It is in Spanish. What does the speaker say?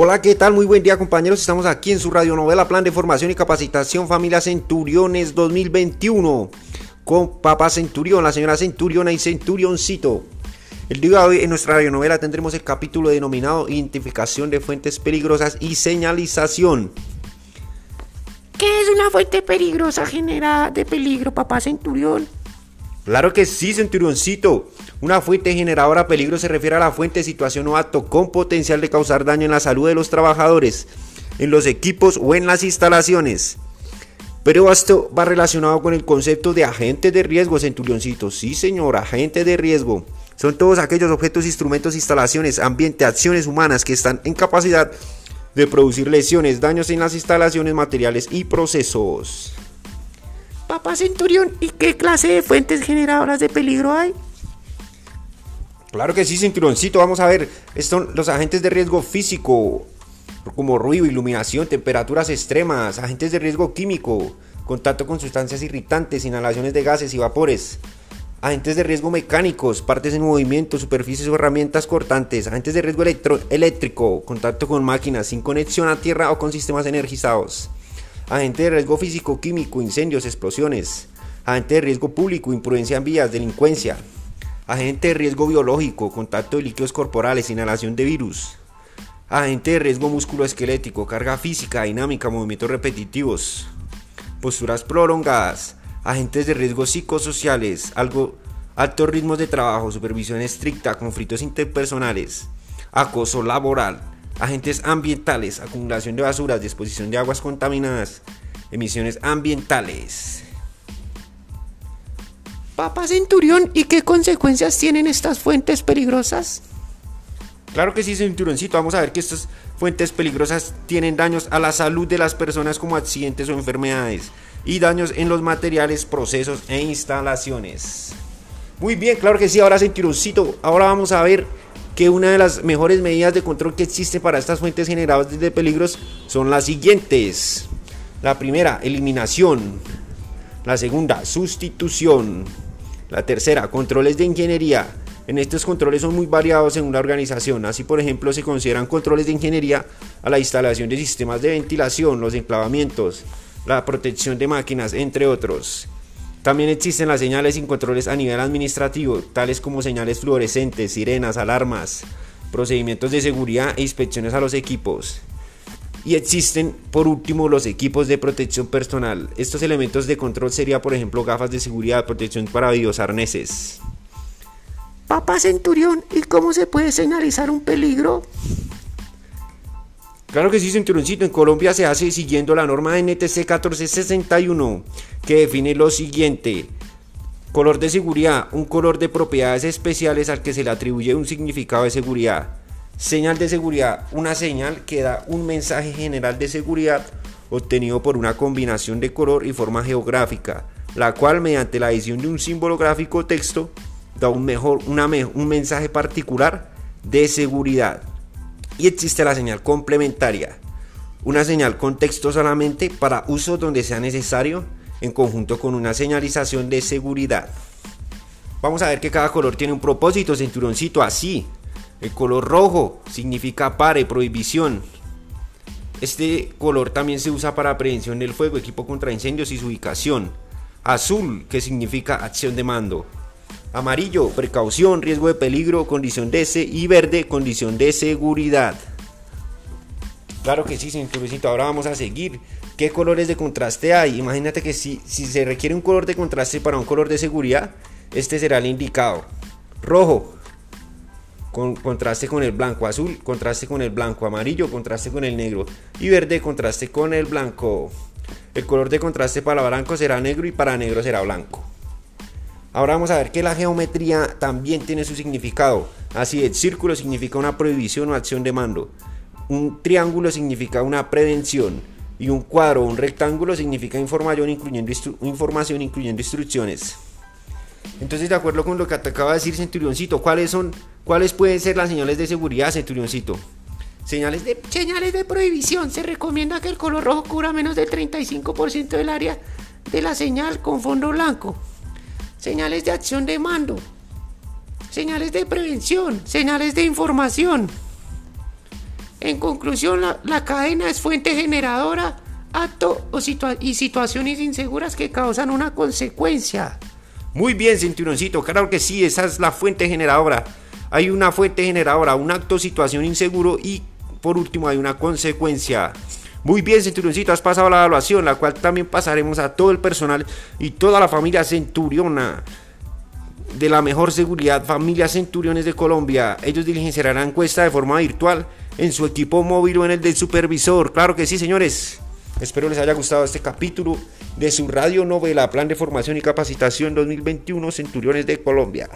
Hola, ¿qué tal? Muy buen día compañeros. Estamos aquí en su radionovela Plan de Formación y Capacitación Familia Centuriones 2021 con Papá Centurión, la señora Centuriona y Centurioncito. El día de hoy en nuestra radionovela tendremos el capítulo denominado Identificación de fuentes peligrosas y señalización. ¿Qué es una fuente peligrosa generada de peligro, papá Centurión? Claro que sí, Centurioncito. Una fuente generadora de peligro se refiere a la fuente, situación o acto con potencial de causar daño en la salud de los trabajadores, en los equipos o en las instalaciones. Pero esto va relacionado con el concepto de agente de riesgo, Centurioncito. Sí, señor, agente de riesgo. Son todos aquellos objetos, instrumentos, instalaciones, ambiente, acciones humanas que están en capacidad de producir lesiones, daños en las instalaciones, materiales y procesos. Papá Centurión, ¿y qué clase de fuentes generadoras de peligro hay? Claro que sí, cinturoncito. Vamos a ver, son los agentes de riesgo físico, como ruido, iluminación, temperaturas extremas, agentes de riesgo químico, contacto con sustancias irritantes, inhalaciones de gases y vapores, agentes de riesgo mecánicos, partes en movimiento, superficies o herramientas cortantes, agentes de riesgo eléctrico, contacto con máquinas sin conexión a tierra o con sistemas energizados, agente de riesgo físico, químico, incendios, explosiones, agente de riesgo público, imprudencia en vías, delincuencia, agente de riesgo biológico, contacto de líquidos corporales, inhalación de virus, agente de riesgo musculoesquelético, carga física, dinámica, movimientos repetitivos, posturas prolongadas, agentes de riesgo psicosociales, algo, altos ritmos de trabajo, supervisión estricta, conflictos interpersonales, acoso laboral, agentes ambientales, acumulación de basuras, disposición de aguas contaminadas, emisiones ambientales. Papá Centurión, ¿y qué consecuencias tienen estas fuentes peligrosas? Claro que sí, Centurioncito. Vamos a ver que estas fuentes peligrosas tienen daños a la salud de las personas como accidentes o enfermedades y daños en los materiales, procesos e instalaciones. Muy bien, claro que sí. Ahora, Centurioncito, ahora vamos a ver que una de las mejores medidas de control que existe para estas fuentes generadas de peligros son las siguientes. La primera, eliminación. La segunda, sustitución. La tercera, controles de ingeniería. En estos controles son muy variados en una organización. Así, por ejemplo, se consideran controles de ingeniería a la instalación de sistemas de ventilación, los enclavamientos, la protección de máquinas, entre otros. También existen las señales y controles a nivel administrativo, tales como señales fluorescentes, sirenas, alarmas, procedimientos de seguridad e inspecciones a los equipos. Y existen, por último, los equipos de protección personal. Estos elementos de control serían, por ejemplo, gafas de seguridad, protección para arneses. Papá Centurión, ¿y cómo se puede señalizar un peligro? Claro que sí, Centurioncito. En Colombia se hace siguiendo la norma NTC 1461, que define lo siguiente. Color de seguridad, un color de propiedades especiales al que se le atribuye un significado de seguridad. Señal de seguridad, una señal que da un mensaje general de seguridad obtenido por una combinación de color y forma geográfica, la cual mediante la edición de un símbolo gráfico o texto da un, mejor, un mensaje particular de seguridad. Y existe la señal complementaria, una señal con texto solamente para uso donde sea necesario en conjunto con una señalización de seguridad. Vamos a ver que cada color tiene un propósito, cinturoncito, así el color rojo significa pare, prohibición. Este color también se usa para prevención del fuego, equipo contra incendios y su ubicación. Azul, que significa acción de mando. Amarillo, precaución, riesgo de peligro, condición de ese. Y verde, condición de seguridad. Claro que sí, señor Ahora vamos a seguir. ¿Qué colores de contraste hay? Imagínate que si, si se requiere un color de contraste para un color de seguridad, este será el indicado. Rojo, con contraste con el blanco, azul, contraste con el blanco, amarillo, contraste con el negro y verde, contraste con el blanco. El color de contraste para blanco será negro y para negro será blanco. Ahora vamos a ver que la geometría también tiene su significado. Así, el círculo significa una prohibición o acción de mando. Un triángulo significa una prevención. Y un cuadro o un rectángulo significa información incluyendo, información incluyendo instrucciones. Entonces, de acuerdo con lo que te acaba de decir Centurioncito, ¿cuáles son, cuáles pueden ser las señales de seguridad, Centurioncito? Señales de, señales de prohibición. Se recomienda que el color rojo cubra menos del 35% del área de la señal con fondo blanco. Señales de acción de mando. Señales de prevención. Señales de información. En conclusión, la, la cadena es fuente generadora, acto o situa- y situaciones inseguras que causan una consecuencia. Muy bien, cinturoncito, claro que sí, esa es la fuente generadora. Hay una fuente generadora, un acto, situación inseguro y por último hay una consecuencia. Muy bien, cinturoncito, has pasado la evaluación, la cual también pasaremos a todo el personal y toda la familia centuriona de la mejor seguridad, familia Centuriones de Colombia. Ellos diligenciarán la encuesta de forma virtual en su equipo móvil o en el del supervisor. Claro que sí, señores. Espero les haya gustado este capítulo de su radio novela Plan de Formación y Capacitación 2021 Centuriones de Colombia.